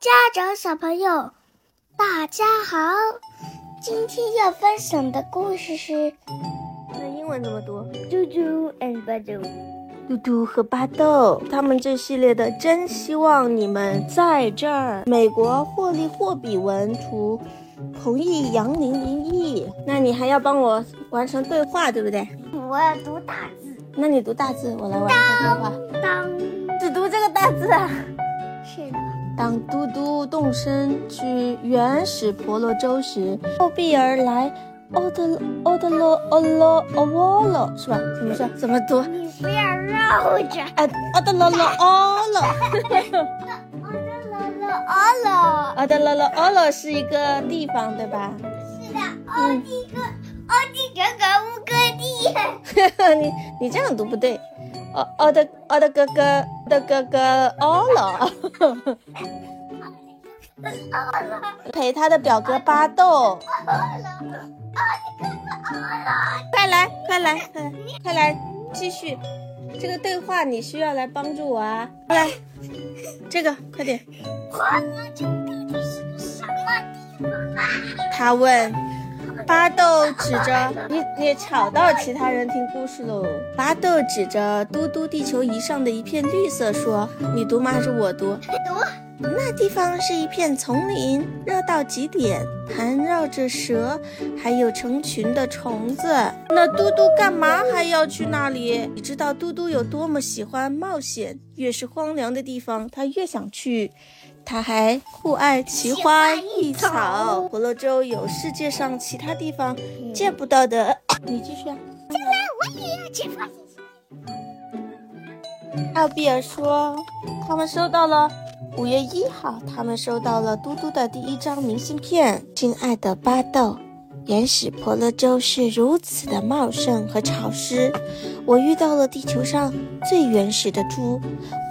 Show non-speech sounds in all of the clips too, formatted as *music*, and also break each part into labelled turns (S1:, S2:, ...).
S1: 家长、小朋友，大家好！今天要分享的故事是
S2: 那英文怎么读？
S1: 嘟嘟 and 巴豆。
S2: 嘟嘟和巴豆，他们这系列的真希望你们在这儿。美国霍利霍比文图，彭毅杨林林译。那你还要帮我完成对话，对不对？
S1: 我要读大字。
S2: 那你读大字，我来完成对话。
S1: 当
S2: 只读这个大字啊。
S1: 是的，
S2: 当嘟嘟动身去原始婆罗洲时，后壁而来，奥德奥德罗奥罗奥沃罗是吧？怎么说？怎么读？
S1: 你不要绕着。
S2: 啊，奥德罗罗奥罗。
S1: 哦了了哦了，
S2: 奥德罗罗奥罗是一个地方，对吧？
S1: 是的，奥地哥，奥地哥哥乌哥地。
S2: 你你这样读不对。哦，奥的奥的哥哥的哥哥奥罗，*laughs* 陪他的表哥巴豆。快来，快来，快来，快来，继续这个对话，你需要来帮助我啊！来，这个快点。他问。巴豆指着你，你吵到其他人听故事喽。巴豆指着嘟嘟地球仪上的一片绿色说：“你读吗？还是我读？”
S1: 读。
S2: 那地方是一片丛林，热到极点，盘绕着蛇，还有成群的虫子。那嘟嘟干嘛还要去那里？你知道嘟嘟有多么喜欢冒险？越是荒凉的地方，他越想去。他还酷爱奇花异草。婆罗洲有世界上其他地方见不到的。你继续啊。
S1: 将来我也要去发现。
S2: 奥比尔说：“他们收到了。五月一号，他们收到了嘟嘟的第一张明信片。亲爱的巴豆，原始婆罗洲是如此的茂盛和潮湿。我遇到了地球上最原始的猪，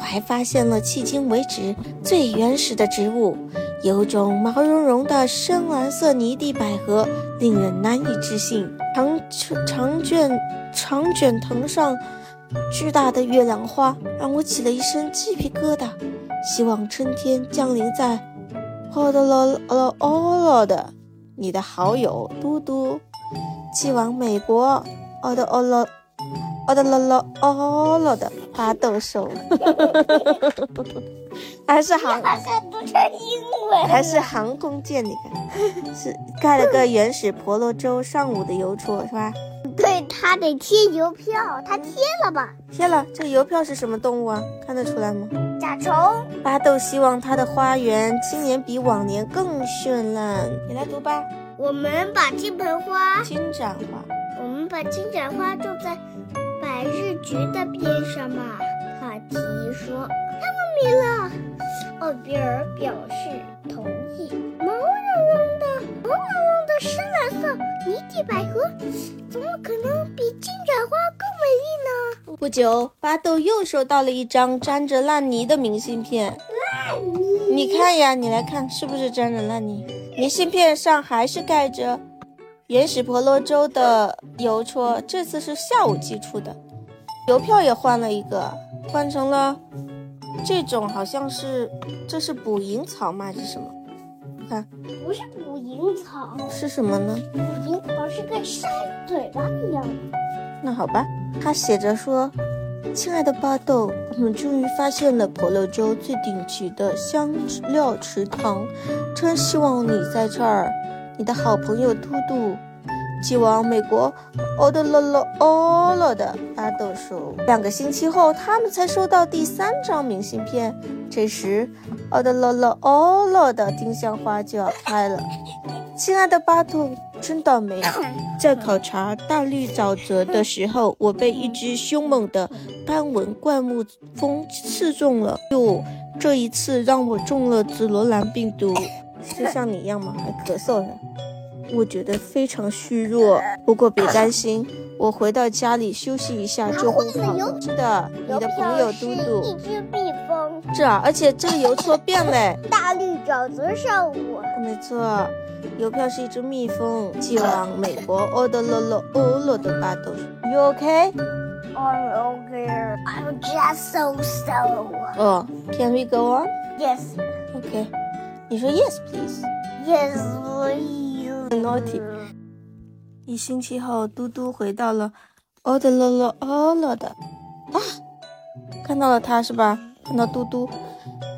S2: 我还发现了迄今为止最原始的植物，有种毛茸茸的深蓝色泥地百合，令人难以置信。长长卷长卷藤上。”巨大的月亮花让我起了一身鸡皮疙瘩。希望春天降临在奥德罗罗奥罗的你的好友嘟嘟，寄往美国奥的奥罗奥的罗罗奥罗的花豆手。*laughs* 还是航还是航空舰？你看，是盖了个原始婆罗洲上午的邮戳，是吧？
S1: 对他得贴邮票，他贴了吧？
S2: 贴了。这个邮票是什么动物啊？看得出来吗？
S1: 甲虫。
S2: 巴豆希望他的花园今年比往年更绚烂。你来读吧。
S1: 我们把金盆花、
S2: 金盏花，
S1: 我们把金盏花种在百日菊的边上吧。卡提说：“太完美了。”奥比尔表示同意。毛茸茸的，毛茸茸的深蓝色泥地百合，怎么可能比金盏花更美丽呢？
S2: 不久，巴豆又收到了一张沾着烂泥的明信片。
S1: 烂泥？
S2: 你看呀，你来看，是不是沾着烂泥？明信片上还是盖着原始婆罗洲的邮戳，这次是下午寄出的。邮票也换了一个，换成了。这种好像是，这是捕蝇草吗？还是什么？看，
S1: 不是捕蝇草，
S2: 是什么呢？
S1: 捕蝇草是跟扇嘴巴一样的。
S2: 那好吧，他写着说：“亲爱的巴豆，我们终于发现了婆罗洲最顶级的香料池塘，真希望你在这儿。你的好朋友嘟嘟。”寄往美国奥德罗罗奥罗的巴豆说，两个星期后，他们才收到第三张明信片。这时，奥德罗罗哦罗的丁香花就要开了。亲爱的巴图，真倒霉！*laughs* 在考察大绿沼泽的时候，我被一只凶猛的斑纹灌木蜂刺中了。哟，这一次让我中了紫罗兰病毒，是像你一样吗？还咳嗽呢。我觉得非常虚弱，不过别担心，我回到家里休息一下就会好。是的，你的朋友嘟嘟。
S1: 一只蜜蜂。
S2: 是啊，而且这个邮戳变了。*laughs*
S1: 大绿沼泽上午。
S2: 没错，邮票是一只蜜蜂，寄往美国奥德罗罗欧罗的巴豆。You okay?
S1: I'm okay. I'm just so so.
S2: 哦，Can we go on?
S1: Yes.
S2: Okay. 你说 Yes, please.
S1: Yes, please.
S2: Naughty. 一星期后，嘟嘟回到了欧德洛洛欧洛的啊，看到了他是吧？看到嘟嘟，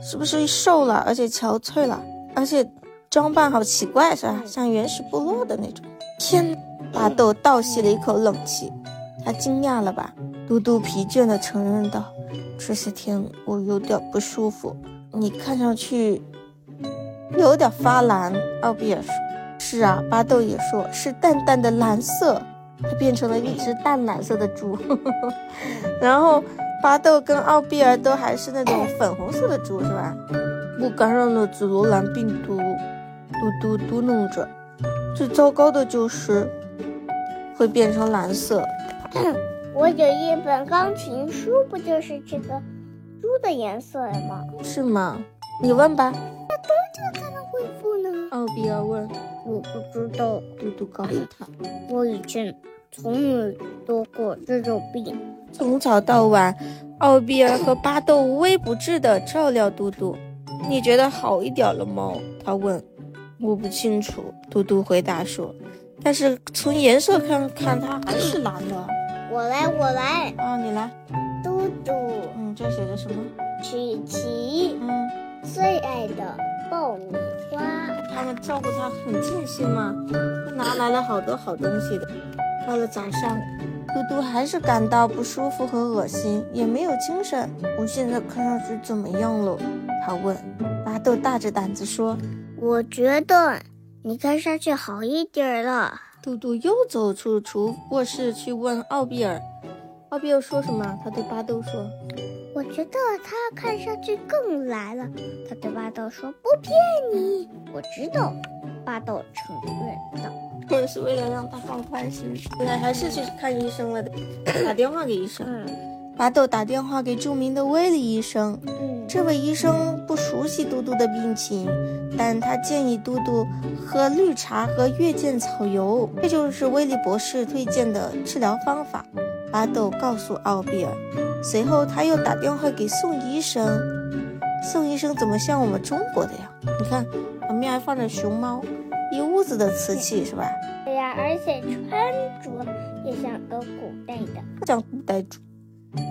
S2: 是不是瘦了，而且憔悴了，而且装扮好奇怪是吧？像原始部落的那种。天，巴豆倒吸了一口冷气，他惊讶了吧？嘟嘟疲倦地承认道：“这些天我有点不舒服，你看上去有点发蓝。”奥比尔说。是啊，巴豆也说是淡淡的蓝色，它变成了一只淡蓝色的猪。*laughs* 然后巴豆跟奥比尔都还是那种粉红色的猪，是吧？不感染了紫罗兰病毒，嘟嘟嘟囔着。最糟糕的就是会变成蓝色。*coughs*
S1: 我有一本钢琴书，不就是这个猪的颜色吗？
S2: 是吗？你问吧。
S1: 那多久才能恢复呢？
S2: 奥比尔问。
S1: 我不知道，
S2: 嘟嘟告诉他，
S1: 我以前从没得过这种病。
S2: 从早到晚，奥比尔和巴豆无微不至地照料嘟嘟。你觉得好一点了吗？他问。我不清楚，嘟嘟回答说。但是从颜色看看，它还是蓝的。
S1: 我来，我来。
S2: 啊，你来。
S1: 嘟嘟。
S2: 嗯，这写着什么？
S1: 曲奇。嗯，最爱的爆米花。
S2: 他们照顾他很尽心嘛，拿来了好多好东西的。到了早上，嘟嘟还是感到不舒服和恶心，也没有精神。我现在看上去怎么样了？他问。巴豆大着胆子说：“
S1: 我觉得你看上去好一点了。”
S2: 嘟嘟又走出厨卧室去问奥比尔。奥比尔说什么？他对巴豆说。
S1: 我觉得他看上去更蓝了。他对巴豆说：“不骗你，我知道。”巴豆承认道：“
S2: 我是为了让他放宽心，现在还是去看医生了的。打电话给医生。”巴豆打电话给著名的威利医生。这位医生不熟悉嘟嘟的病情，但他建议嘟嘟喝绿茶和月见草油，这就是威利博士推荐的治疗方法。巴豆告诉奥比尔。随后，他又打电话给宋医生。宋医生怎么像我们中国的呀？你看，旁边还放着熊猫，一屋子的瓷器，是吧？
S1: 对呀，而且穿着也像个古代的。
S2: 不像古代主，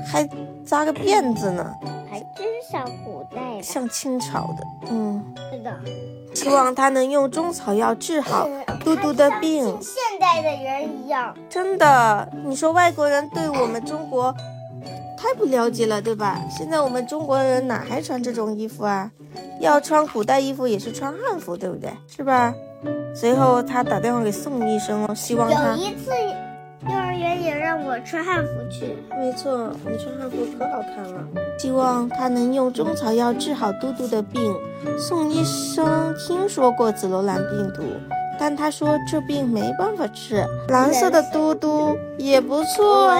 S2: 还扎个辫子呢，
S1: 还真像古代的，
S2: 像清朝的。嗯，
S1: 是的。
S2: 希望他能用中草药治好嘟嘟的病。
S1: 现代的人一样。
S2: 真的，你说外国人对我们中国？太不了解了，对吧？现在我们中国人哪还穿这种衣服啊？要穿古代衣服也是穿汉服，对不对？是吧？随后他打电话给宋医生哦，希望他
S1: 有一次幼儿园也让我穿汉服去。
S2: 没错，你穿汉服可好看了。希望他能用中草药治好嘟嘟的病。宋医生听说过紫罗兰病毒，但他说这病没办法治。蓝色的嘟嘟也不错。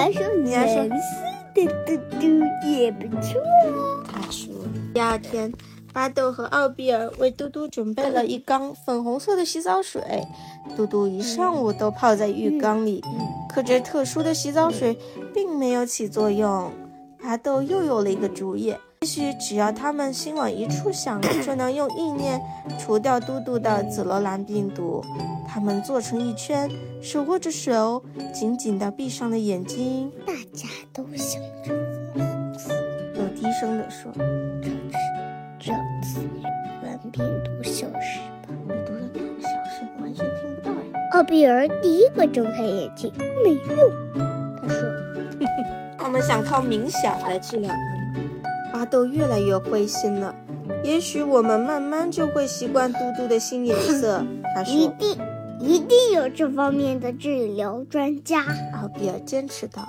S1: 你还说？嘟嘟嘟也不错，
S2: 他说。第二天，巴豆和奥比尔为嘟嘟准备了一缸粉红色的洗澡水。嘟嘟一上午都泡在浴缸里，可这特殊的洗澡水并没有起作用。巴豆又有了一个主意，也许只要他们心往一处想，*coughs* 就能用意念除掉嘟嘟的紫罗兰病毒。他们坐成一圈，手握着手，紧紧地闭上了眼睛。
S1: 大家都想着
S2: 粉丝，又低声地说：“
S1: 这次，这次蓝病毒消失吧。”
S2: 你读的那么小声，完全听不到呀。
S1: 奥比尔第一个睁开眼睛，没用。他说：“ *laughs*
S2: 我们想靠冥想来治疗他们。”巴豆越来越灰心了。也许我们慢慢就会习惯嘟嘟的新颜色。*laughs* 他说：“
S1: 一定。”一定有这方面的治疗专家。
S2: 奥比尔坚持道。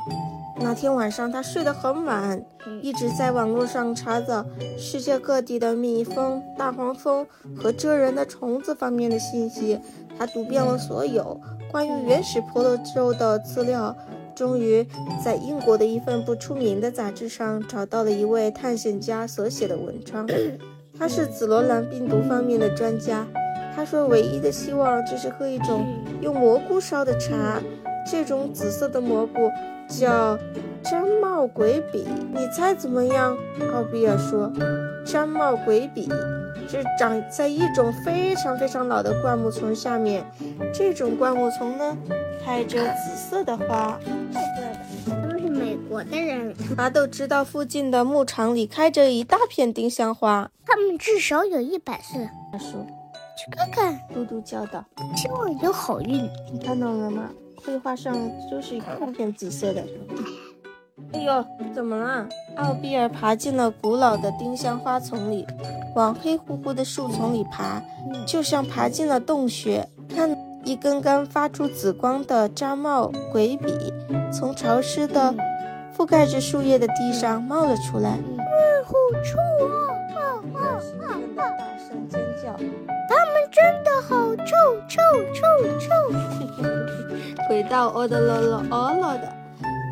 S2: 那天晚上他睡得很晚，一直在网络上查找世界各地的蜜蜂、大黄蜂和蜇人的虫子方面的信息。他读遍了所有关于原始婆罗洲的资料，终于在英国的一份不出名的杂志上找到了一位探险家所写的文章。他是紫罗兰病毒方面的专家。他说：“唯一的希望就是喝一种用蘑菇烧的茶，这种紫色的蘑菇叫毡帽鬼笔。你猜怎么样？”奥比尔说：“毡帽鬼笔。”是长在一种非常非常老的灌木丛下面。这种灌木丛呢，开着紫色的花。
S1: 都是美国的人。
S2: 麻豆知道附近的牧场里开着一大片丁香花。
S1: 他们至少有一百岁。
S2: 他说：“
S1: 去看看。”
S2: 嘟嘟叫道：“
S1: 希望有好运。”
S2: 你看到了吗？绘画上就是一片紫色的。哎呦，怎么了？奥比尔爬进了古老的丁香花丛里，往黑乎乎的树丛里爬，就像爬进了洞穴。看，一根根发出紫光的扎帽鬼笔从潮湿的、覆盖着树叶的地上冒了出来。
S1: 好臭啊！啊啊啊啊！
S2: 大声尖叫。
S1: 他们真的好臭臭臭臭！
S2: 回到哦的喽喽哦喽的。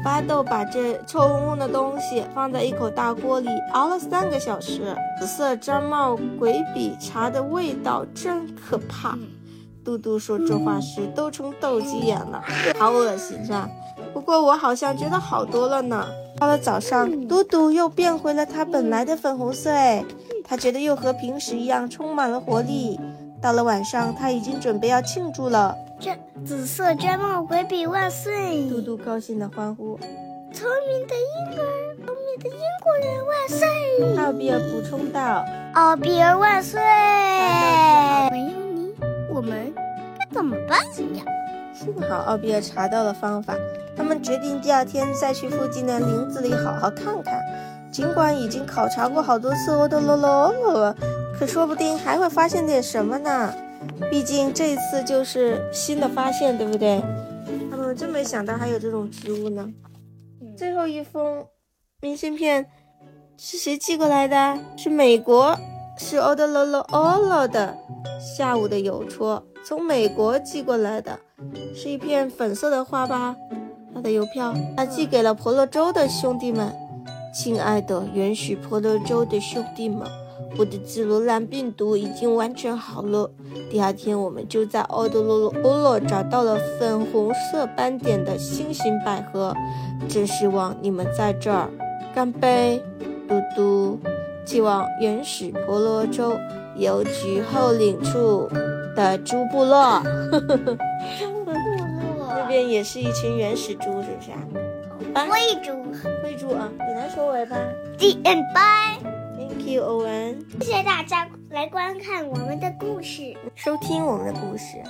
S2: 巴豆把这臭烘烘的东西放在一口大锅里熬了三个小时。紫色毡帽鬼笔茶的味道真可怕。嘟嘟说这话时都成斗鸡眼了，好恶心啊？不过我好像觉得好多了呢。到了早上，嘟嘟又变回了它本来的粉红色，哎，他觉得又和平时一样充满了活力。到了晚上，他已经准备要庆祝了。
S1: 这紫色毡帽鬼笔万岁！
S2: 嘟嘟高兴地欢呼。
S1: 聪明的婴儿，聪明的英国人万岁！
S2: 奥比尔补充道。
S1: 奥比尔万岁！没有你，我们该怎么办呀？
S2: 幸好奥比尔查到了方法。他们决定第二天再去附近的林子里好好看看。尽管已经考察过好多次哦的罗罗了，可说不定还会发现点什么呢。毕竟这次就是新的发现，对不对？他们真没想到还有这种植物呢。最后一封明信片是谁寄过来的？是美国，是欧的喽喽哦喽的下午的邮戳，从美国寄过来的，是一片粉色的花吧？他的邮票，他寄给了婆罗洲的兄弟们。亲爱的原始婆罗洲的兄弟们，我的紫罗兰病毒已经完全好了。第二天，我们就在奥德罗罗欧洛找到了粉红色斑点的新型百合。真希望你们在这儿。干杯，嘟嘟！寄往原始婆罗洲邮局后领处的猪部落。
S1: 猪部落
S2: 那边也是一群原始猪，是不是啊？
S1: 喂猪，
S2: 喂猪啊！你来收尾吧。
S1: The end. Bye.
S2: 文。
S1: 谢谢大家来观看我们的故事。
S2: 收听我们的故事。